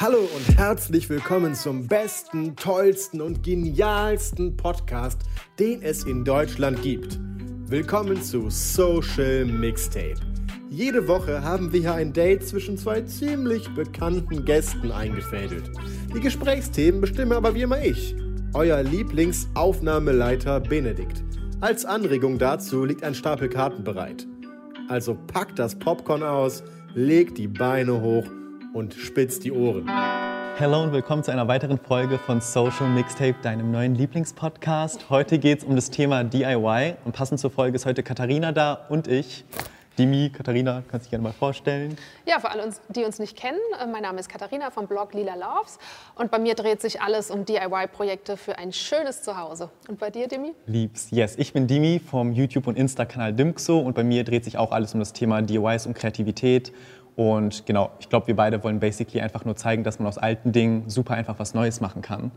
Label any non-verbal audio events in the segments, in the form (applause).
Hallo und herzlich willkommen zum besten, tollsten und genialsten Podcast, den es in Deutschland gibt. Willkommen zu Social Mixtape. Jede Woche haben wir hier ein Date zwischen zwei ziemlich bekannten Gästen eingefädelt. Die Gesprächsthemen bestimme aber wie immer ich, euer Lieblingsaufnahmeleiter Benedikt. Als Anregung dazu liegt ein Stapel Karten bereit. Also packt das Popcorn aus, legt die Beine hoch und spitzt die Ohren. Hallo und willkommen zu einer weiteren Folge von Social Mixtape, deinem neuen Lieblingspodcast. Heute geht es um das Thema DIY und passend zur Folge ist heute Katharina da und ich. Dimi, Katharina, kannst du dich gerne mal vorstellen? Ja, für alle, uns, die uns nicht kennen, äh, mein Name ist Katharina vom Blog Lila Loves und bei mir dreht sich alles um DIY-Projekte für ein schönes Zuhause. Und bei dir, Dimi? Liebs, yes. Ich bin Dimi vom YouTube- und Insta-Kanal Dimxo und bei mir dreht sich auch alles um das Thema DIYs und Kreativität. Und genau, ich glaube, wir beide wollen basically einfach nur zeigen, dass man aus alten Dingen super einfach was Neues machen kann.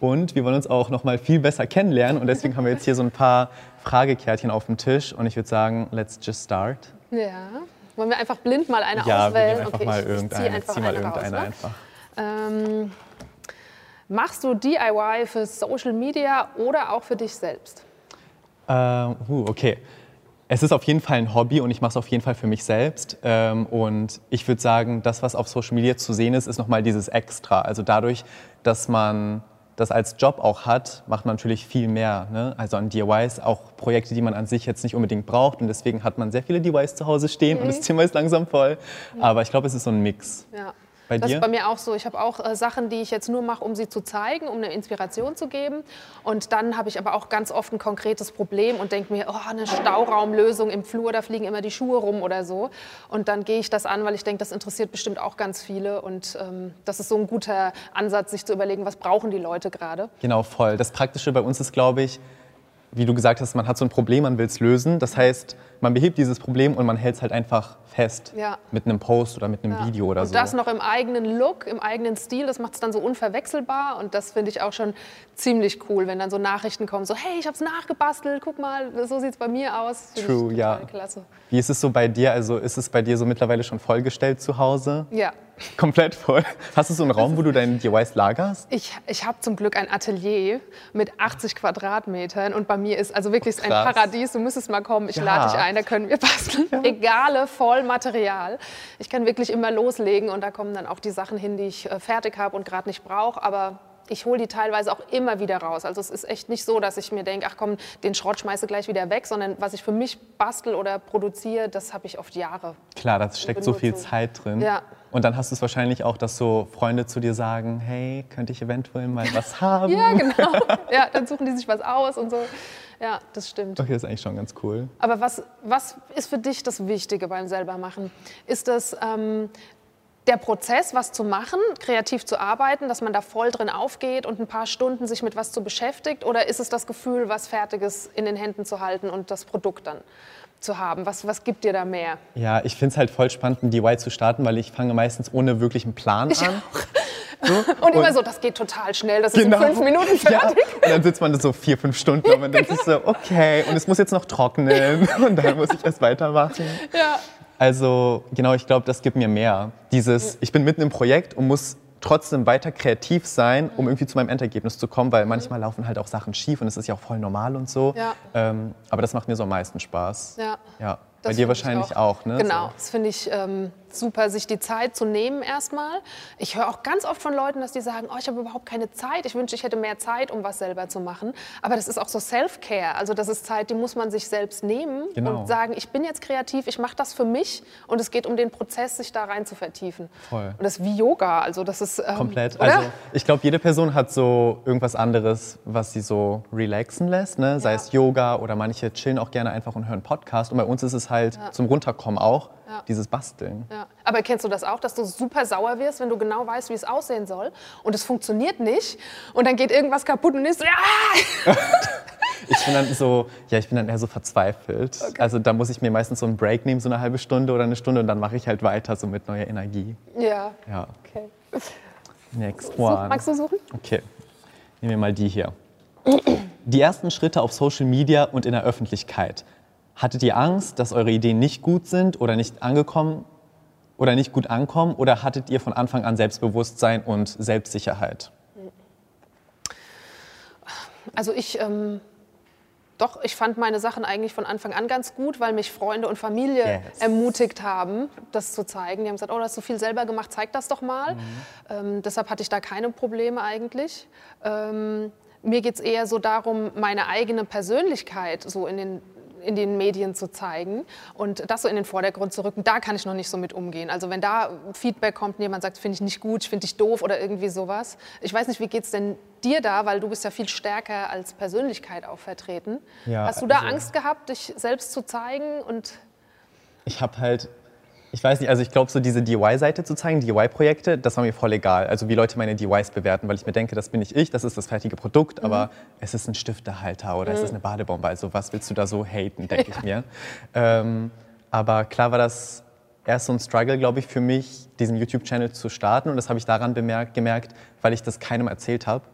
Und wir wollen uns auch noch mal viel besser kennenlernen und deswegen haben wir jetzt hier so ein paar Fragekärtchen auf dem Tisch und ich würde sagen, let's just start. Ja. Wollen wir einfach blind mal eine Ja, auswählen? nehmen einfach Okay, mal ich- ich irgendeine. einfach Zieh mal eine raus, irgendeine ne? einfach. Ähm, machst du DIY für Social Media oder auch für dich selbst? Ähm, uh, okay. Es ist auf jeden Fall ein Hobby und ich mache es auf jeden Fall für mich selbst. Ähm, und ich würde sagen, das, was auf Social Media zu sehen ist, ist nochmal dieses Extra. Also dadurch, dass man das als Job auch hat, macht man natürlich viel mehr. Ne? Also an DIYs, auch Projekte, die man an sich jetzt nicht unbedingt braucht. Und deswegen hat man sehr viele DIYs zu Hause stehen und das Zimmer ist langsam voll. Aber ich glaube, es ist so ein Mix. Ja. Bei das dir? ist bei mir auch so. Ich habe auch äh, Sachen, die ich jetzt nur mache, um sie zu zeigen, um eine Inspiration zu geben. Und dann habe ich aber auch ganz oft ein konkretes Problem und denke mir, oh, eine Stauraumlösung im Flur, da fliegen immer die Schuhe rum oder so. Und dann gehe ich das an, weil ich denke, das interessiert bestimmt auch ganz viele. Und ähm, das ist so ein guter Ansatz, sich zu überlegen, was brauchen die Leute gerade. Genau, voll. Das Praktische bei uns ist, glaube ich, wie du gesagt hast, man hat so ein Problem, man will es lösen. Das heißt, man behebt dieses Problem und man hält es halt einfach fest. Ja. Mit einem Post oder mit einem Ja. Video oder und so. das noch im eigenen Look, im eigenen Stil, das macht es dann so unverwechselbar und das finde ich auch schon ziemlich cool, wenn dann so Nachrichten kommen, so hey, ich habe es nachgebastelt, guck mal, so sieht es bei mir aus. Finde True, ja. klasse. Wie ist es so bei dir? Also ist es bei dir so mittlerweile schon vollgestellt zu Hause? Ja, Komplett voll. Hast du so einen Raum, wo du deine DIYs lagerst? ich, ich habe zum Glück ein Atelier mit 80 Quadratmetern und bei mir ist also wirklich ein Krass. Paradies. Du müsstest mal kommen, ich Ja. lade dich ein, da können wir basteln. Regale voll Material. Ich kann wirklich immer loslegen und da kommen dann auch die Sachen hin, die ich äh, fertig habe und gerade nicht brauche, aber ich hole die teilweise auch immer wieder raus. Also es ist echt nicht so, dass ich mir denke, ach komm, den Schrott schmeiße gleich wieder weg, sondern was ich für mich bastel oder produziere, das habe ich oft Jahre. Klar, da steckt so viel. Zeit drin. Ja. Und dann hast du es wahrscheinlich auch, dass so Freunde zu dir sagen, hey, könnte ich eventuell mal (laughs) was haben? Ja, genau. (laughs) Ja, dann suchen die sich was aus und so. Ja, das stimmt. Okay, das ist eigentlich schon ganz cool. Aber was, was ist für dich das Wichtige beim selbermachen? Ist das ähm, der Prozess, was zu machen, kreativ zu arbeiten, dass man da voll drin aufgeht und ein paar Stunden sich mit was zu beschäftigt? Oder ist es das Gefühl, was Fertiges in den Händen zu halten und das Produkt dann zu haben? Was, was gibt dir da mehr? Ja, ich finde es halt voll spannend, ein DIY zu starten, weil ich fange meistens ohne wirklichen Plan an. (laughs) Und immer so, das geht total schnell, das ist Genau. in fünf Minuten Ja, fertig. und dann sitzt man da so vier, fünf Stunden und man denkt sich so, okay, und es muss jetzt noch trocknen (laughs) und dann muss ich erst weitermachen. Ja. Also genau, ich glaube, das gibt mir mehr. Dieses, ich bin mitten im Projekt und muss trotzdem weiter kreativ sein, um irgendwie zu meinem Endergebnis zu kommen, weil manchmal laufen halt auch Sachen schief und es ist ja auch voll normal und so. Ja. Ähm, aber das macht mir so am meisten Spaß. Ja. Ja. Bei dir wahrscheinlich auch, ne? Genau, So. das finde ich ähm, super, sich die Zeit zu nehmen erstmal. Ich höre auch ganz oft von Leuten, dass die sagen, oh, ich habe überhaupt keine Zeit. Ich wünsche, ich hätte mehr Zeit, um was selber zu machen. Aber das ist auch so Self-Care. Also das ist Zeit, die muss man sich selbst nehmen Genau. und sagen, ich bin jetzt kreativ, ich mache das für mich. Und es geht um den Prozess, sich da rein zu vertiefen. Voll. Und das ist wie Yoga. Also das ist ähm, Komplett. Oder? Also ich glaube, jede Person hat so irgendwas anderes, was sie so relaxen lässt. Ne? Sei Ja. es Yoga oder manche chillen auch gerne einfach und hören Podcast. Und bei uns ist es halt zum Runterkommen auch. Ja. dieses Basteln. Ja. Aber kennst du das auch, dass du super sauer wirst, wenn du genau weißt, wie es aussehen soll und es funktioniert nicht und dann geht irgendwas kaputt und ist ja! (laughs) Ich bin dann so, ja, ich bin dann eher so verzweifelt. Also da muss ich mir meistens so einen Break nehmen, so eine halbe Stunde oder eine Stunde und dann mache ich halt weiter so mit neuer Energie. Ja. Ja, Okay. next Such, one. magst du suchen? Okay, nehmen wir mal die hier. Die ersten Schritte auf Social Media und in der Öffentlichkeit. Hattet ihr Angst, dass eure Ideen nicht gut sind oder nicht angekommen oder nicht gut ankommen oder hattet ihr von Anfang an Selbstbewusstsein und Selbstsicherheit? Also ich, ähm, doch, ich fand meine Sachen eigentlich von Anfang an ganz gut, weil mich Freunde und Familie Yes. ermutigt haben, das zu zeigen. Die haben gesagt, oh, du hast so viel selber gemacht, zeig das doch mal. Ähm, deshalb hatte ich da keine Probleme eigentlich. Ähm, mir geht es eher so darum, meine eigene Persönlichkeit so in den in den Medien zu zeigen und das so in den Vordergrund zu rücken, da kann ich noch nicht so mit umgehen. Also wenn da Feedback kommt und jemand sagt, finde ich nicht gut, ich finde dich doof oder irgendwie sowas. Ich weiß nicht, wie geht es denn dir da, weil du bist ja viel stärker als Persönlichkeit auch vertreten. Ja, Hast du da also- Angst gehabt, dich selbst zu zeigen und Ich habe halt, ich weiß nicht, also ich glaube, so diese DIY-Seite zu zeigen, DIY-Projekte, das war mir voll egal. Also wie Leute meine DIYs bewerten, weil ich mir denke, das bin nicht ich, das ist das fertige Produkt, aber es ist ein Stiftehalter oder es ist eine Badebombe. Also was willst du da so haten, denke ich mir. Ähm, aber klar war das erst so ein Struggle, glaube ich, für mich, diesen YouTube-Channel zu starten. Und das habe ich daran bemerkt, gemerkt, weil ich das keinem erzählt habe.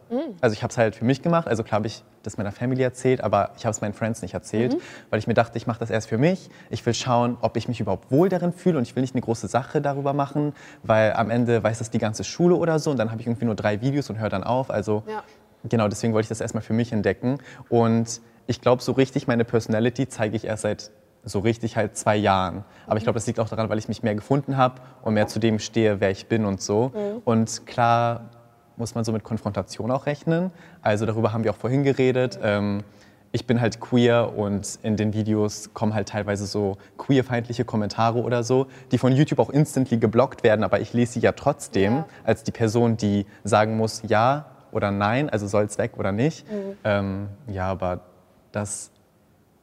Also ich habe es halt für mich gemacht. Also klar habe ich das meiner Family erzählt, aber ich habe es meinen Friends nicht erzählt, weil ich mir dachte, ich mache das erst für mich. Ich will schauen, ob ich mich überhaupt wohl darin fühle und ich will nicht eine große Sache darüber machen, weil am Ende weiß das die ganze Schule oder so und dann habe ich irgendwie nur drei Videos und höre dann auf. Also Ja. genau, deswegen wollte ich das erstmal für mich entdecken. Und ich glaube, so richtig meine Personality zeige ich erst seit so richtig halt zwei Jahren. Aber ich glaube, das liegt auch daran, weil ich mich mehr gefunden habe und mehr zu dem stehe, wer ich bin und so. Und klar muss man so mit Konfrontation auch rechnen. Also darüber haben wir auch vorhin geredet. Ähm, ich bin halt queer und in den Videos kommen halt teilweise so queerfeindliche Kommentare oder so, die von YouTube auch instantly geblockt werden, aber ich lese sie ja trotzdem Ja. als die Person, die sagen muss, ja oder nein, also soll es weg oder nicht. Ähm, ja, aber das,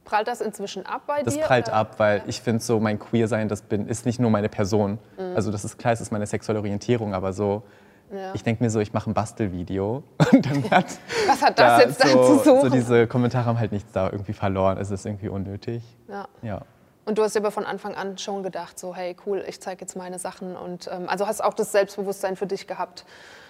prallt das inzwischen ab bei das dir? prallt oder? ab, weil ich finde so, mein Queer-Sein, das bin, ist nicht nur meine Person. Also das ist klar, es ist meine sexuelle Orientierung, aber so, Ja. ich denke mir so, ich mache ein Bastelvideo (laughs) und dann hat (laughs) Was hat da das jetzt da so, zu suchen? so diese Kommentare haben halt nichts da irgendwie verloren. Es ist irgendwie unnötig. ja. Ja. Und du hast aber von Anfang an schon gedacht, so hey cool, ich zeige jetzt meine Sachen und ähm, also hast auch das Selbstbewusstsein für dich gehabt.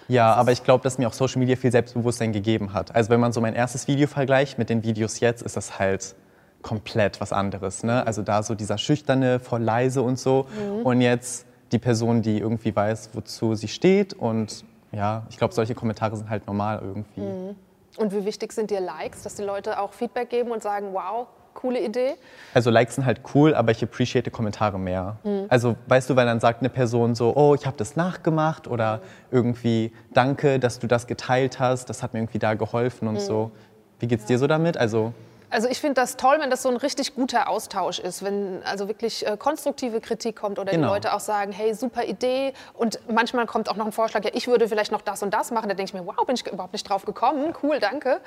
Ja, aber ich glaube, dass mir auch Social Media viel Selbstbewusstsein gegeben hat. Also wenn man so mein erstes Video vergleicht mit den Videos jetzt, ist das halt komplett was anderes. Ne? Also da so dieser schüchterne, voll leise und so. Und jetzt die Person, die irgendwie weiß, wozu sie steht. Und ja, ich glaube, solche Kommentare sind halt normal irgendwie. Und wie wichtig sind dir Likes, dass die Leute auch Feedback geben und sagen, wow, coole Idee? Also Likes sind halt cool, aber ich appreciate Kommentare mehr. Also weißt du, weil dann sagt eine Person so, oh, ich habe das nachgemacht oder irgendwie, danke, dass du das geteilt hast, das hat mir irgendwie da geholfen und so. Wie geht's dir so damit? Also Also ich finde das toll, wenn das so ein richtig guter Austausch ist, wenn also wirklich äh, konstruktive Kritik kommt oder Genau. die Leute auch sagen, hey, super Idee und manchmal kommt auch noch ein Vorschlag, ja, ich würde vielleicht noch das und das machen, da denke ich mir, wow, bin ich überhaupt nicht drauf gekommen, cool, danke.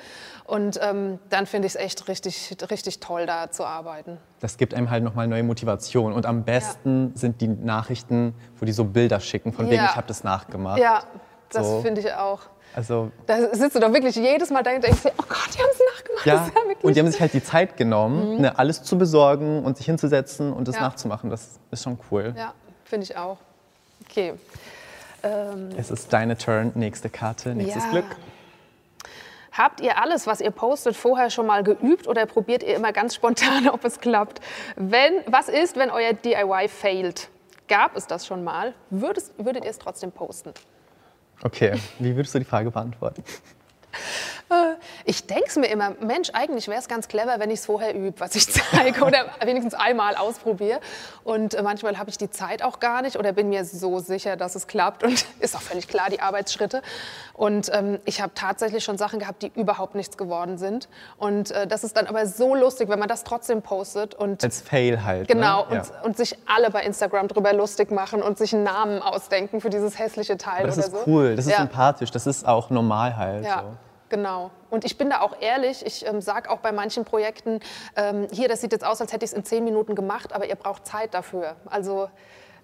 Und ähm, dann finde ich es echt richtig, richtig toll, da zu arbeiten. das gibt einem halt nochmal neue Motivation. Und am besten sind die Nachrichten, wo die so Bilder schicken, von wegen, Ja. ich habe das nachgemacht. Ja, das So. finde ich auch. Also Da sitzt du doch wirklich jedes Mal da und denkst oh Gott, die haben es. (laughs) ja, und die haben sich halt die Zeit genommen, ne, alles zu besorgen und sich hinzusetzen und das Mhm. Ja. nachzumachen. Das ist schon cool. Ja, finde ich auch. Okay. Ähm, Es ist deine Turn, nächste Karte, nächstes Ja. Glück. Habt ihr alles, was ihr postet, vorher schon mal geübt oder probiert ihr immer ganz spontan, (laughs) ob es klappt? Wenn, was ist, wenn euer DIY failt? Gab es das schon mal? Würdest, würdet ihr es trotzdem posten? Okay, wie würdest du die Frage beantworten? (laughs) (laughs) Ich denke es mir immer, Mensch, eigentlich wäre es ganz clever, wenn ich es vorher übe, was ich (laughs) zeige oder wenigstens einmal ausprobiere. Und äh, manchmal habe ich die Zeit auch gar nicht oder bin mir so sicher, dass es klappt. Und (laughs) ist auch völlig klar, die Arbeitsschritte. Und ähm, ich habe tatsächlich schon Sachen gehabt, die überhaupt nichts geworden sind. Und äh, das ist dann aber so lustig, wenn man das trotzdem postet und Als Fail halt. Genau, Ne? und, und sich alle bei Instagram drüber lustig machen und sich einen Namen ausdenken für dieses hässliche Teil Aber das ist so. cool, das ist ja. sympathisch, das ist auch normal halt. Ja. So. Genau. Und ich bin da auch ehrlich, ich ähm, sage auch bei manchen Projekten, ähm, hier, das sieht jetzt aus, als hätte ich es in zehn Minuten gemacht, aber ihr braucht Zeit dafür. Also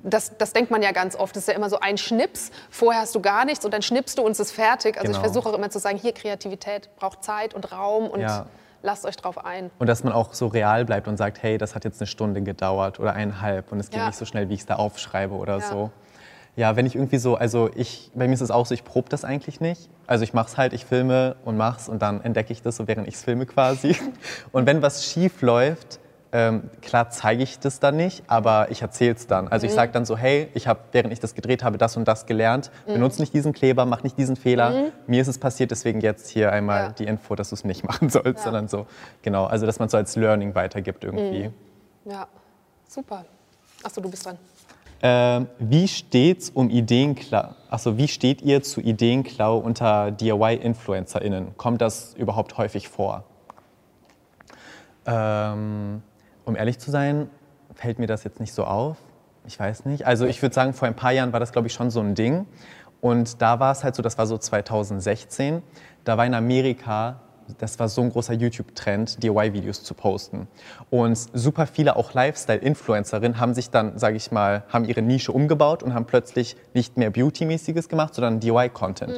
das, das, denkt man ja ganz oft. Das ist ja immer so ein Schnips. Vorher hast du gar nichts und dann schnippst du und es ist fertig. Also Genau. ich versuche auch immer zu sagen, hier Kreativität braucht Zeit und Raum und Ja. lasst euch drauf ein. Und dass man auch so real bleibt und sagt, hey, das hat jetzt eine Stunde gedauert oder eineinhalb und es geht Ja. nicht so schnell, wie ich es da aufschreibe oder Ja. so. Ja, wenn ich irgendwie so, also ich, bei mir ist es auch so, ich probe das eigentlich nicht. Also ich mach's halt, ich filme und mach's und dann entdecke ich das so, während ich es filme quasi. (laughs) Und wenn was schief läuft, ähm, klar zeige ich das dann nicht, aber ich erzähle es dann. Also ich Mhm. sage dann so, hey, ich habe, während ich das gedreht habe, das und das gelernt. Mhm. Benutze nicht diesen Kleber, mach nicht diesen Fehler. Mir ist es passiert, deswegen jetzt hier einmal Ja. die Info, dass du es nicht (laughs) machen sollst, sondern so, genau, also dass man so als Learning weitergibt irgendwie. Ja, super. Achso, du bist dran. Ähm, wie steht's um Ideenklau? Achso, wie steht ihr zu Ideenklau unter DIY-InfluencerInnen? Kommt das überhaupt häufig vor? Ähm, um ehrlich zu sein, fällt mir das jetzt nicht so auf. Ich weiß nicht. Also ich würde sagen, vor ein paar Jahren war das, glaube ich, schon so ein Ding. Und da war es halt so, das war so 2016, da war in Amerika, das war so ein großer YouTube-Trend, DIY-Videos zu posten. Und super viele auch Lifestyle-Influencerinnen haben sich dann, sage ich mal, haben ihre Nische umgebaut und haben plötzlich nicht mehr Beauty-mäßiges gemacht, sondern DIY-Content.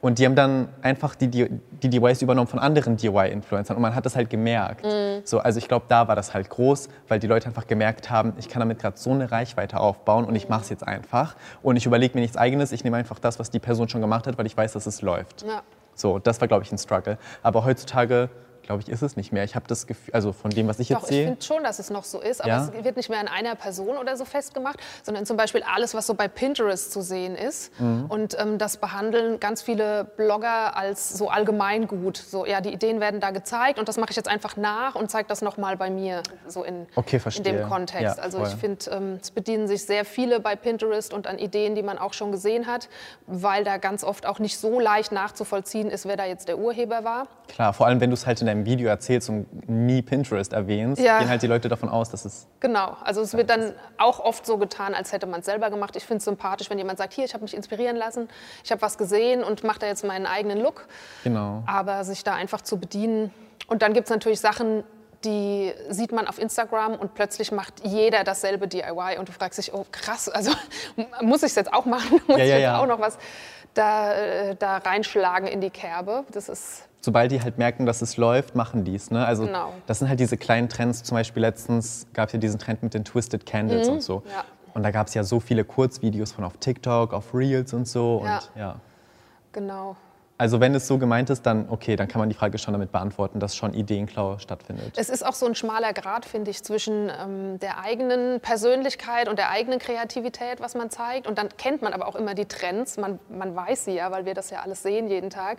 Und die haben dann einfach die, die, die DIYs übernommen von anderen DIY-Influencern und man hat das halt gemerkt. So, also ich glaube, da war das halt groß, weil die Leute einfach gemerkt haben, ich kann damit gerade so eine Reichweite aufbauen und ich mache es jetzt einfach. Und ich überlege mir nichts Eigenes, ich nehme einfach das, was die Person schon gemacht hat, weil ich weiß, dass es läuft. Ja. So, das war, glaube ich, ein Struggle. Aber heutzutage, glaube ich, ist es nicht mehr. Ich habe das Gefühl, also von dem, was ich Doch, jetzt ich sehe. finde schon, dass es noch so ist, aber Ja? es wird nicht mehr an einer Person oder so festgemacht, sondern zum Beispiel alles, was so bei Pinterest zu sehen ist. Mhm. Und ähm, das behandeln ganz viele Blogger als so allgemeingut. So, ja, die Ideen werden da gezeigt und das mache ich jetzt einfach nach und zeige das nochmal bei mir, so in, Okay, in dem Kontext. Ja, also ich finde, ähm, es bedienen sich sehr viele bei Pinterest und an Ideen, die man auch schon gesehen hat, weil da ganz oft auch nicht so leicht nachzuvollziehen ist, wer da jetzt der Urheber war. Klar, vor allem wenn du es halt in deinem Video erzählst und nie Pinterest erwähnst, Ja. gehen halt die Leute davon aus, dass es Genau, also es wird dann auch oft so getan, als hätte man es selber gemacht. Ich finde es sympathisch, wenn jemand sagt, hier, ich habe mich inspirieren lassen, ich habe was gesehen und mache da jetzt meinen eigenen Look. genau. Aber sich da einfach zu bedienen. Und dann gibt es natürlich Sachen, die sieht man auf Instagram und plötzlich macht jeder dasselbe DIY und du fragst dich, oh krass, also (laughs) muss ich es jetzt auch machen? (laughs) Muss Ja, ich ja, jetzt ja. auch noch was da, äh, da reinschlagen in die Kerbe? Das ist sobald die halt merken, dass es läuft, machen die es. Ne? Also Genau. das sind halt diese kleinen Trends. Zum Beispiel letztens gab es ja diesen Trend mit den Twisted Candles und so. Mhm. ja. Und da gab es ja so viele Kurzvideos von auf TikTok, auf Reels und so. Ja. Und, ja. genau. Also wenn es so gemeint ist, dann okay, dann kann man die Frage schon damit beantworten, dass schon Ideenklau stattfindet. Es ist auch so ein schmaler Grad, finde ich, zwischen ähm, der eigenen Persönlichkeit und der eigenen Kreativität, was man zeigt. Und dann kennt man aber auch immer die Trends. Man, man weiß sie ja, weil wir das ja alles sehen jeden Tag.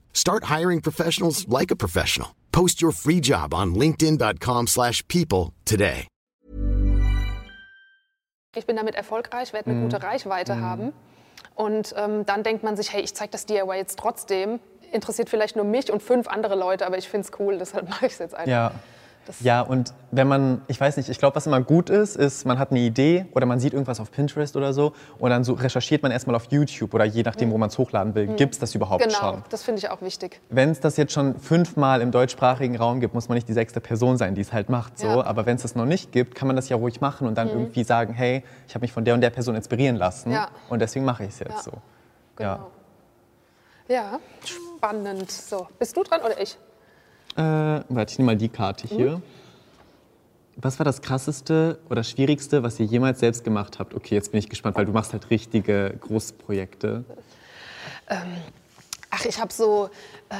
Start hiring professionals like a professional. Post your free job on linkedin.com/people slash people today. ich bin damit erfolgreich, werde eine Mhm. gute Reichweite haben. Und ähm, dann denkt man sich, hey, ich zeige das DIY jetzt trotzdem. Interessiert vielleicht nur mich und fünf andere Leute, aber ich finde es cool, deshalb (laughs) mache ich es jetzt einfach. Ja. Ja, und wenn man, ich weiß nicht, ich glaube, was immer gut ist, ist, man hat eine Idee oder man sieht irgendwas auf Pinterest oder so und dann so recherchiert man erstmal auf YouTube oder je nachdem, wo man es hochladen will, gibt es das überhaupt Genau, schon. das finde ich auch wichtig. Wenn es das jetzt schon fünfmal im deutschsprachigen Raum gibt, muss man nicht die sechste Person sein, die es halt macht. So. Ja. Mhm. Aber wenn es das noch nicht gibt, kann man das ja ruhig machen und dann irgendwie sagen, hey, ich habe mich von der und der Person inspirieren lassen Ja. und deswegen mache ich es jetzt Ja. so. Genau. Ja, spannend. So, bist du dran oder ich? Äh, warte, ich nehme mal die Karte hier. Mhm. Was war das krasseste oder schwierigste, was ihr jemals selbst gemacht habt? Okay, jetzt bin ich gespannt, weil du machst halt richtige Großprojekte. Ach, ich habe so, äh,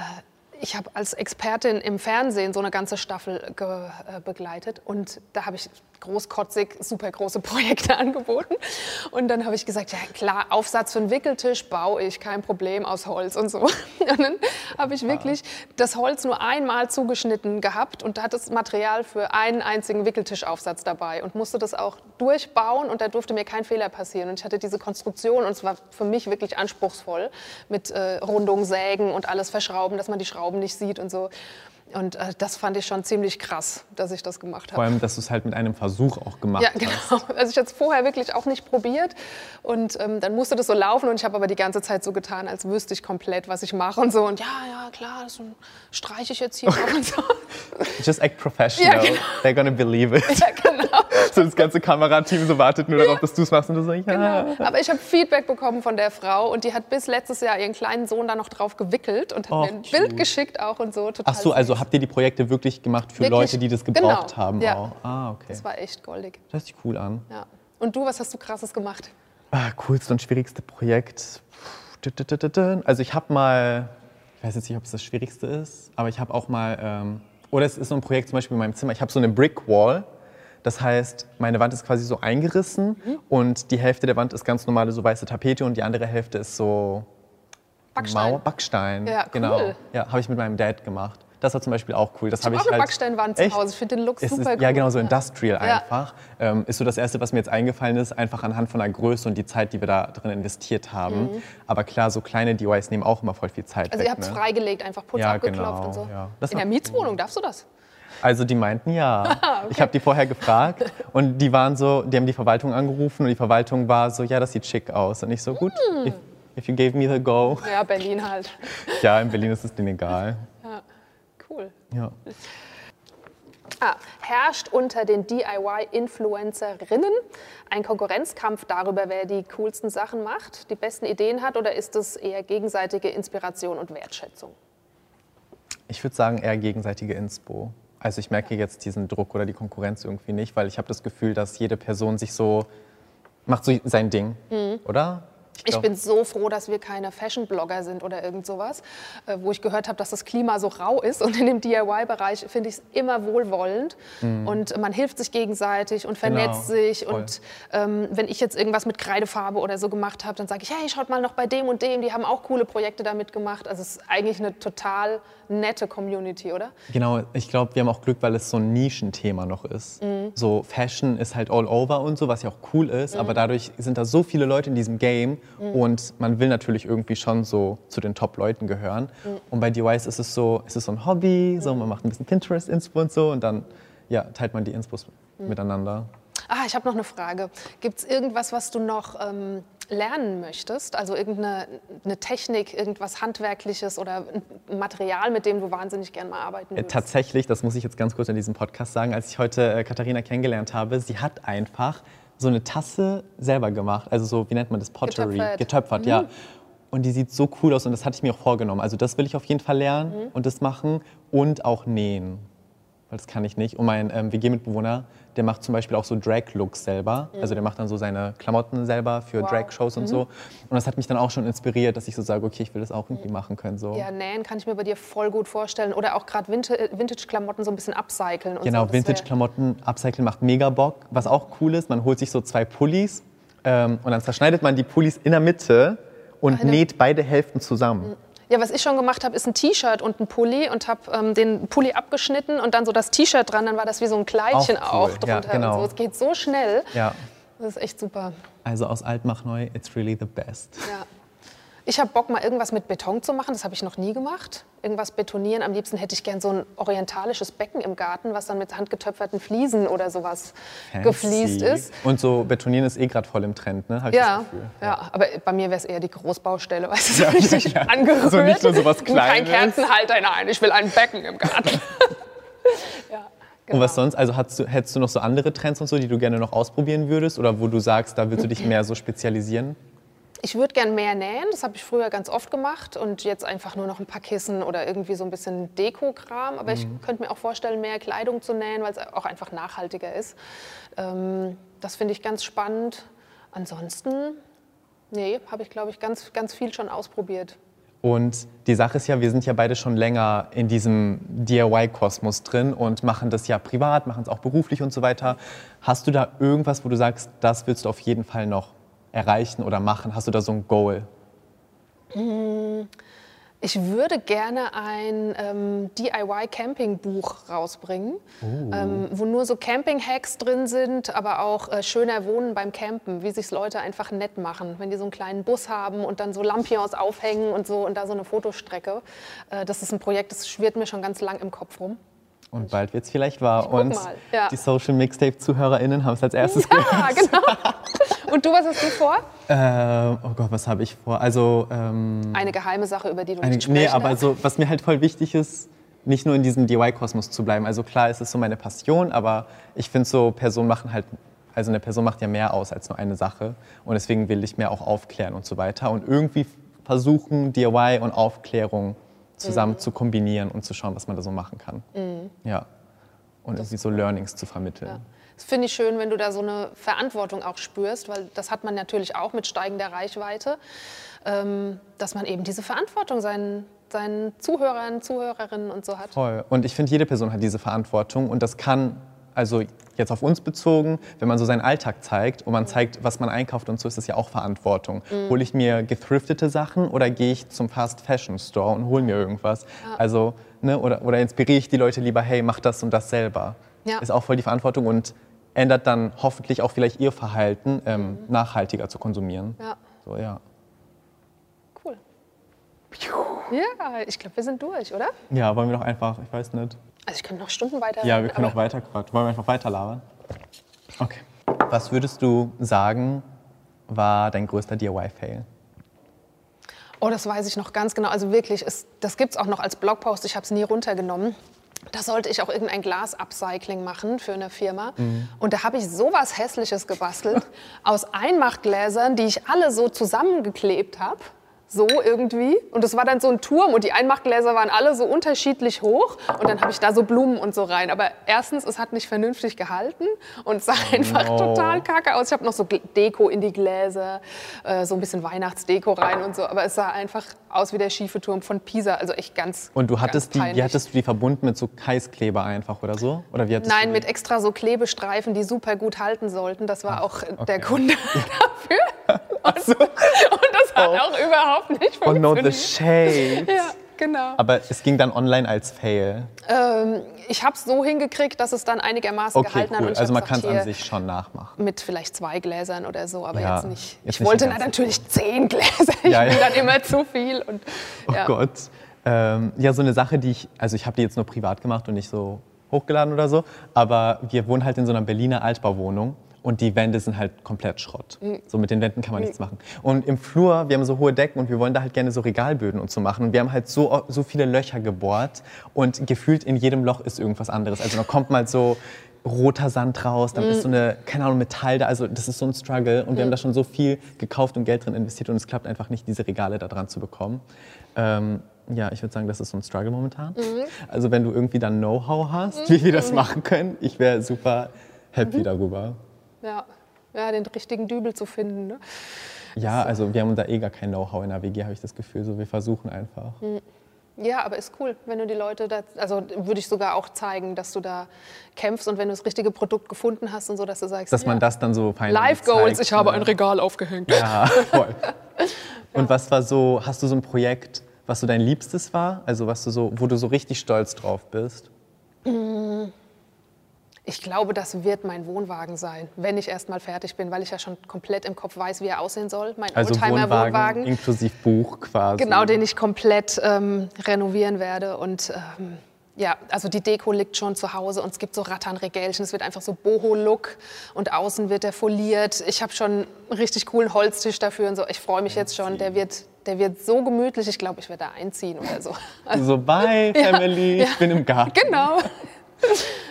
ich habe als Expertin im Fernsehen so eine ganze Staffel äh, begleitet und da habe ich großkotzig super große (laughs) Projekte angeboten. Und dann habe ich gesagt, ja klar, Aufsatz für einen Wickeltisch baue ich, kein Problem, aus Holz und so. (laughs) Und dann habe ich wirklich das Holz nur einmal zugeschnitten gehabt und da hat das Material für einen einzigen Wickeltischaufsatz dabei und musste das auch durchbauen und da durfte mir kein Fehler passieren. Und ich hatte diese Konstruktion und es war für mich wirklich anspruchsvoll mit äh, Rundung, Sägen und alles verschrauben, dass man die Schrauben nicht sieht und so. Und äh, das fand ich schon ziemlich krass, dass ich das gemacht habe. Vor allem, dass du es halt mit einem Versuch auch gemacht (laughs) hast. Ja, genau. Also ich hatte es vorher wirklich auch nicht probiert. Und ähm, dann musste das so laufen. Und ich habe aber die ganze Zeit so getan, als wüsste ich komplett, was ich mache und so. Und ja, ja, klar, das streiche ich jetzt hier okay. und so. (laughs) Just act professional. Ja, genau. They're gonna believe it. (laughs) Ja, genau. (laughs) so das ganze Kamerateam so wartet nur ja. darauf, dass du es machst. Und du so, ja. Genau. Aber ich habe Feedback bekommen von der Frau. Und die hat bis letztes Jahr ihren kleinen Sohn da noch drauf gewickelt und hat oh, mir ein cute. Bild geschickt auch und so. Total Ach so, also habt ihr die Projekte wirklich gemacht für wirklich? Leute, die das gebraucht genau. haben? Ja. Auch? Ah, okay. Das war echt goldig. Das hört sich cool an. Ja. Und du, was hast du krasses gemacht? Ah, coolste und schwierigste Projekt. Also ich habe mal, ich weiß jetzt nicht, ob es das Schwierigste ist, aber ich habe auch mal, ähm, oder es ist so ein Projekt zum Beispiel in meinem Zimmer, ich habe so eine Brick Wall. Das heißt, meine Wand ist quasi so eingerissen mhm. und die Hälfte der Wand ist ganz normale so weiße Tapete und die andere Hälfte ist so Backstein. Mauer, Backstein. Ja, genau. cool. Ja, habe ich mit meinem Dad gemacht. Das war zum Beispiel auch cool. Das ich habe ich auch eine halt Backsteinwand zu Hause. Ich finde den Look super cool. Ja, genau, so industrial ja. einfach. Ähm, ist so das Erste, was mir jetzt eingefallen ist, einfach anhand von der Größe und die Zeit, die wir da drin investiert haben. Mhm. Aber klar, so kleine DIYs nehmen auch immer voll viel Zeit Also weg, ihr habt es ne? freigelegt, einfach Putz ja, abgeklopft genau, und so. Ja. In der Mietswohnung, cool. darfst du das? Also die meinten ja. (laughs) okay. Ich habe die vorher gefragt und die waren so, die haben die Verwaltung angerufen und die Verwaltung war so, ja, das sieht schick aus. Und ich so, gut, mm. if, if, you gave me the go. Ja, Berlin halt. (laughs) ja, in Berlin ist es denen egal. Cool. Ja. Ah, herrscht unter den DIY-Influencerinnen ein Konkurrenzkampf darüber, wer die coolsten Sachen macht, die besten Ideen hat, oder ist es eher gegenseitige Inspiration und Wertschätzung? Ich würde sagen eher gegenseitige Inspo. Also ich merke jetzt diesen Druck oder die Konkurrenz irgendwie nicht, weil ich habe das Gefühl, dass jede Person sich so macht so sein Ding, mhm. oder? Ich, bin so froh, dass wir keine Fashion-Blogger sind oder irgend sowas, äh, wo ich gehört habe, dass das Klima so rau ist. Und in dem DIY-Bereich finde ich es immer wohlwollend. Mhm. Und man hilft sich gegenseitig und vernetzt genau. sich. Voll. Und ähm, wenn ich jetzt irgendwas mit Kreidefarbe oder so gemacht habe, dann sage ich, hey, schaut mal noch bei dem und dem, die haben auch coole Projekte damit gemacht. Also es ist eigentlich eine total nette Community, oder? Genau, ich glaube, wir haben auch Glück, weil es so ein Nischenthema noch ist. Mhm. So Fashion ist halt all over und so, was ja auch cool ist, mhm. aber dadurch sind da so viele Leute in diesem Game mhm. und man will natürlich irgendwie schon so zu den Top-Leuten gehören. Mhm. Und bei DIYs ist es so, ist es so ein Hobby, so man macht ein bisschen Pinterest-Inspo und so und dann ja, teilt man die Inspos mhm. miteinander. Ah, ich habe noch eine Frage. Gibt es irgendwas, was du noch ähm, lernen möchtest? Also irgendeine eine Technik, irgendwas Handwerkliches oder ein Material, mit dem du wahnsinnig gern mal arbeiten würdest? Tatsächlich, das muss ich jetzt ganz kurz in diesem Podcast sagen, als ich heute äh, Katharina kennengelernt habe, sie hat einfach so eine Tasse selber gemacht. Also so, wie nennt man das? Pottery. Getöpfert, Getöpfert mhm. ja. Und die sieht so cool aus und das hatte ich mir auch vorgenommen. Also das will ich auf jeden Fall lernen mhm. und das machen und auch nähen weil das kann ich nicht. Und mein ähm, WG-Mitbewohner, der macht zum Beispiel auch so Drag-Looks selber. Mhm. Also der macht dann so seine Klamotten selber für wow. Drag-Shows und mhm. so. Und das hat mich dann auch schon inspiriert, dass ich so sage, okay, ich will das auch irgendwie machen können. So. Ja, nähen kann ich mir bei dir voll gut vorstellen. Oder auch gerade äh, Vintage-Klamotten so ein bisschen upcyclen. Und genau, so. Vintage-Klamotten upcyclen macht mega Bock. Was auch cool ist, man holt sich so zwei Pullis ähm, und dann zerschneidet man die Pullis in der Mitte und Eine. näht beide Hälften zusammen. Mhm. Ja, was ich schon gemacht habe, ist ein T-Shirt und ein Pulli und habe ähm, den Pulli abgeschnitten und dann so das T-Shirt dran, dann war das wie so ein Kleidchen auch, cool. auch drunter. Ja, genau. so. Es geht so schnell. Ja. Das ist echt super. Also aus alt mach neu, it's really the best. Ja. Ich habe Bock, mal irgendwas mit Beton zu machen. Das habe ich noch nie gemacht. Irgendwas betonieren. Am liebsten hätte ich gern so ein orientalisches Becken im Garten, was dann mit handgetöpferten Fliesen oder sowas Fancy. gefliest ist. Und so betonieren ist eh gerade voll im Trend, ne? Hab ja, ja, ja, aber bei mir wäre es eher die Großbaustelle, weißt du, so ja, (laughs) richtig ja, angerührt. So nicht nur so was Kleines. Kein Kerzenhalter, nein, ich will ein Becken im Garten. (laughs) ja. Genau. Und was sonst? Also du, hättest du noch so andere Trends und so, die du gerne noch ausprobieren würdest? Oder wo du sagst, da willst du dich (clears throat) mehr so spezialisieren? Ich würde gern mehr nähen, das habe ich früher ganz oft gemacht und jetzt einfach nur noch ein paar Kissen oder irgendwie so ein bisschen Dekokram. Aber mhm. ich könnte mir auch vorstellen, mehr Kleidung zu nähen, weil es auch einfach nachhaltiger ist. Ähm, das finde ich ganz spannend. Ansonsten, nee, habe ich glaube ich ganz, ganz viel schon ausprobiert. Und die Sache ist ja, wir sind ja beide schon länger in diesem DIY-Kosmos drin und machen das ja privat, machen es auch beruflich und so weiter. Hast du da irgendwas, wo du sagst, das willst du auf jeden Fall noch erreichen oder machen? Hast du da so ein Goal? Ich würde gerne ein ähm, DIY-Camping-Buch rausbringen, ähm, wo nur so Camping-Hacks drin sind, aber auch äh, schöner Wohnen beim Campen, wie sich Leute einfach nett machen, wenn die so einen kleinen Bus haben und dann so Lampions aufhängen und so und da so eine Fotostrecke. Äh, das ist ein Projekt, das schwirrt mir schon ganz lang im Kopf rum. Und bald wird es vielleicht wahr. Und ja. die Social Mixtape-ZuhörerInnen haben es als erstes gehört. Ja, genau. (laughs) Und du, was hast du vor? Äh, oh Gott, was habe ich vor? Also, ähm, Eine geheime Sache, über die du Eine, nicht sprechen nee, aber so, was mir halt voll wichtig ist, nicht nur in diesem DIY-Kosmos zu bleiben. Also klar, es ist so meine Passion, aber ich finde so, Personen machen halt, also eine Person macht ja mehr aus als nur eine Sache. Und deswegen will ich mehr auch aufklären und so weiter. Und irgendwie versuchen, DIY und Aufklärung zusammen zu kombinieren und zu schauen, was man da so machen kann. Ja. Und irgendwie so Learnings zu vermitteln. Ja. Das finde ich schön, wenn du da so eine Verantwortung auch spürst, weil das hat man natürlich auch mit steigender Reichweite, ähm, dass man eben diese Verantwortung seinen, seinen Zuhörern, Zuhörerinnen und so hat. Voll. Und ich finde, jede Person hat diese Verantwortung und das kann, also jetzt auf uns bezogen, wenn man so seinen Alltag zeigt und man zeigt, was man einkauft und so, ist das ja auch Verantwortung. Hole ich mir gethriftete Sachen oder gehe ich zum Fast Fashion Store und hole mir irgendwas? Also, ne, oder, oder inspiriere ich die Leute lieber, hey, mach das und das selber? Ja. Ist auch voll die Verantwortung und ändert dann hoffentlich auch vielleicht ihr Verhalten, ähm, nachhaltiger zu konsumieren. Ja, So, ja. cool. Ja, ich glaube, wir sind durch, oder? ja, wollen wir doch einfach, ich weiß nicht. Also ich könnte noch Stunden weiter. Ja, wir können auch weiter quatschen. Wollen wir einfach weiter labern? Okay. Was würdest du sagen, war dein größter DIY-Fail? Oh, das weiß ich noch ganz genau. Also wirklich, es, das gibt es auch noch als Blogpost. Ich habe es nie runtergenommen. Da sollte ich auch irgendein Glas-Upcycling machen für eine Firma. Und da habe ich sowas Hässliches gebastelt (laughs) aus Einmachgläsern, die ich alle so zusammengeklebt habe. So irgendwie. Und das war dann so ein Turm und die Einmachgläser waren alle so unterschiedlich hoch. Und dann habe ich da so Blumen und so rein. Aber erstens, es hat nicht vernünftig gehalten und es sah einfach no. total kacke aus. Ich habe noch so Deko in die Gläser, äh, so ein bisschen Weihnachtsdeko rein und so. Aber es sah einfach aus wie der schiefe Turm von Pisa. Also echt ganz Und du hattest die, wie hattest du die verbunden mit so Heißkleber einfach oder so? Oder wie Nein, mit extra so Klebestreifen, die super gut halten sollten. Das war auch äh, der okay. Kunde (laughs) (laughs) dafür. Und, und das hat auch überhaupt nicht Oh no, the funktioniert. shade. ja, genau. Aber es ging dann online als Fail. Ähm, ich habe es so hingekriegt, dass es dann einigermaßen Okay, gehalten hat. cool. Ich Also man kann es an sich schon nachmachen. Mit vielleicht zwei Gläsern oder so, aber Ja, jetzt nicht. jetzt ich nicht wollte natürlich zehn Gläser. Ich Ja, ja. dann immer zu viel. Und, Oh. Gott. Ähm, ja, so eine Sache, die ich, also ich habe die jetzt nur privat gemacht und nicht so hochgeladen oder so, aber wir wohnen halt in so einer Berliner Altbauwohnung und die Wände sind halt komplett Schrott. Mhm. So mit den Wänden kann man nichts machen. Und im Flur, wir haben so hohe Decken und wir wollen da halt gerne so Regalböden und so machen. Und wir haben halt so, so viele Löcher gebohrt und gefühlt in jedem Loch ist irgendwas anderes. Also da kommt mal so roter Sand raus, dann ist so eine, keine Ahnung, Metall da. Also das ist so ein Struggle und wir haben da schon so viel gekauft und Geld drin investiert und es klappt einfach nicht, diese Regale da dran zu bekommen. Ähm, ja, ich würde sagen, das ist so ein Struggle momentan. Also wenn du irgendwie dann Know-how hast, wie wir das machen können, ich wäre super happy darüber. Ja. ja, den richtigen Dübel zu finden. Ne? Ja, also wir haben da eh gar kein Know-how in der WG, habe ich das Gefühl. So, wir versuchen einfach. Ja, aber ist cool, wenn du die Leute da, also würde ich sogar auch zeigen, dass du da kämpfst und wenn du das richtige Produkt gefunden hast und so, dass du sagst, Dass man ja, das dann so fein Life Goals, zeigt, ich habe ne? ein Regal aufgehängt. Ja, voll. (laughs) Und was war so, hast du so ein Projekt, was so dein Liebstes war? Also was du so, wo du so richtig stolz drauf bist? Ich glaube, das wird mein Wohnwagen sein, wenn ich erst mal fertig bin, weil ich ja schon komplett im Kopf weiß, wie er aussehen soll. Mein Also Wohnwagen, Oldtimer-Wohnwagen. inklusive Buch quasi. Genau, den ich komplett ähm, renovieren werde. Und ähm, ja, also die Deko liegt schon zu Hause und es gibt so Ratternregälchen. Es wird einfach so Boho-Look und außen wird der foliert. Ich habe schon einen richtig coolen Holztisch dafür und so. Ich freue mich jetzt schon. Der wird, der wird so gemütlich. Ich glaube, ich werde da einziehen oder so. Also, So, bye, (laughs) Family, ich bin im Garten. genau. (laughs)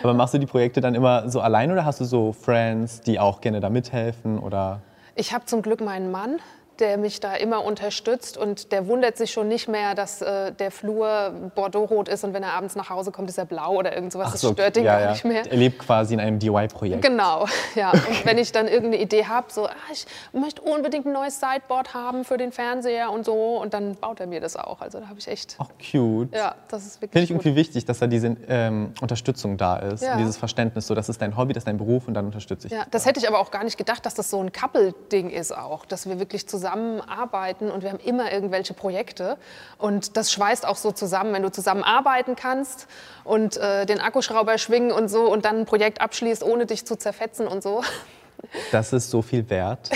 Aber machst du die Projekte dann immer so allein oder hast du so Friends, die auch gerne da mithelfen? Oder? Ich habe zum Glück meinen Mann, der mich da immer unterstützt und der wundert sich schon nicht mehr, dass äh, der Flur Bordeaux-rot ist und wenn er abends nach Hause kommt, ist er blau oder irgend sowas. das stört ihn ja, gar ja. nicht mehr. Er lebt quasi in einem DIY-Projekt. Genau, (laughs) ja. Und wenn ich dann irgendeine Idee habe, so, ah, ich möchte unbedingt ein neues Sideboard haben für den Fernseher und so, und dann baut er mir das auch. Also da habe ich echt, Auch cute. ja, das ist wirklich Finde ich gut. irgendwie wichtig, dass da diese ähm, Unterstützung da ist. Ja. Und dieses Verständnis, so, das ist dein Hobby, das ist dein Beruf und dann unterstütze ich Ja, dich. das hätte ich aber auch gar nicht gedacht, dass das so ein Couple-Ding ist auch, dass wir wirklich zusammenarbeiten und wir haben immer irgendwelche Projekte und das schweißt auch so zusammen, wenn du zusammenarbeiten kannst und äh, den Akkuschrauber schwingen und so und dann ein Projekt abschließt, ohne dich zu zerfetzen und so. Das ist so viel wert.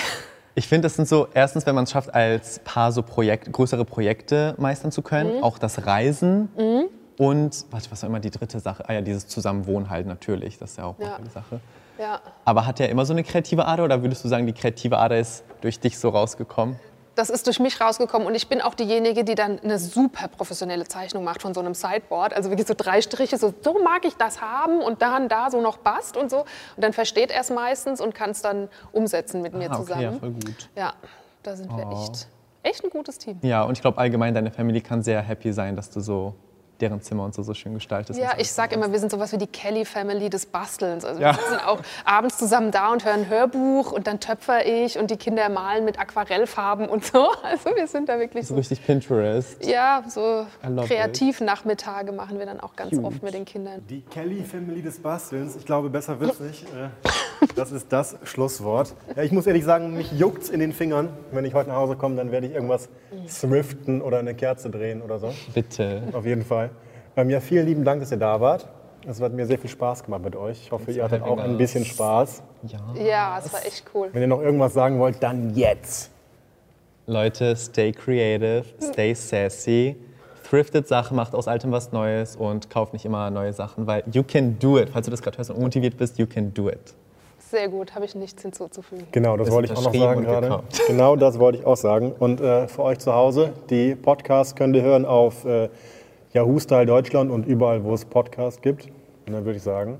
Ich finde, das sind so, erstens, wenn man es schafft, als Paar so Projekt, größere Projekte meistern zu können, Mhm. auch das Reisen und, warte, was war immer die dritte Sache? Ah ja, dieses Zusammenwohnen halt natürlich, das ist ja auch Ja. eine Sache. Ja. Aber hat er immer so eine kreative Ader oder würdest du sagen, die kreative Ader ist durch dich so rausgekommen? Das ist durch mich rausgekommen und ich bin auch diejenige, die dann eine super professionelle Zeichnung macht von so einem Sideboard. Also wirklich so drei Striche, so, so mag ich das haben und dann da so noch passt und so. Und dann versteht er es meistens und kann es dann umsetzen mit mir Ah, okay, zusammen. ja, voll gut. Ja, da sind wir Oh. echt, echt ein gutes Team. Ja, und ich glaube allgemein, deine Family kann sehr happy sein, dass du so deren Zimmer und so, so schön gestaltest. Ja, ich sag immer, wir sind sowas wie die Kelly Family des Bastelns. Also Ja. wir sind auch abends zusammen da und hören ein Hörbuch und dann töpfer ich und die Kinder malen mit Aquarellfarben und so. (laughs) Also wir sind da wirklich so so. richtig Pinterest. Ja, so I love Kreativnachmittage machen wir dann auch ganz Cute. oft mit den Kindern. Die Kelly Family des Bastelns, ich glaube, besser wird's nicht. Äh, Das ist das Schlusswort. Ja, ich muss ehrlich sagen, mich juckt's in den Fingern. Wenn ich heute nach Hause komme, dann werde ich irgendwas thriften oder eine Kerze drehen oder so. Bitte. Auf jeden Fall. Ähm, ja, vielen lieben Dank, dass ihr da wart. Es hat mir sehr viel Spaß gemacht mit euch. Ich hoffe, ihr hattet auch ein bisschen Spaß. Ja. Ja, es war echt cool. Wenn ihr noch irgendwas sagen wollt, dann jetzt. Leute, stay creative, stay sassy, thriftet Sachen, macht aus Altem was Neues und kauft nicht immer neue Sachen, weil you can do it. Falls du das gerade hörst und unmotiviert bist, you can do it. Sehr gut, habe ich nichts hinzuzufügen. Genau, das Ist wollte ich auch noch sagen und gerade. Genau das wollte ich auch sagen. Und äh, für euch zu Hause, die Podcasts könnt ihr hören auf äh, Yahoo Style Deutschland und überall, wo es Podcasts gibt. Und dann würde ich sagen,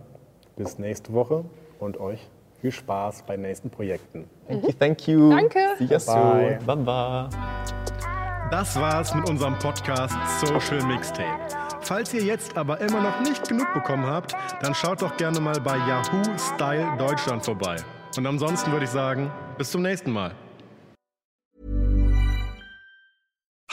bis nächste Woche und euch viel Spaß bei nächsten Projekten. Thank you, thank you. Danke. See you soon. Bye. Baba. Das war's mit unserem Podcast Social Mixtape. Falls ihr jetzt aber immer noch nicht genug bekommen habt, dann schaut doch gerne mal bei Yahoo Style Deutschland vorbei. Und ansonsten würde ich sagen, bis zum nächsten Mal.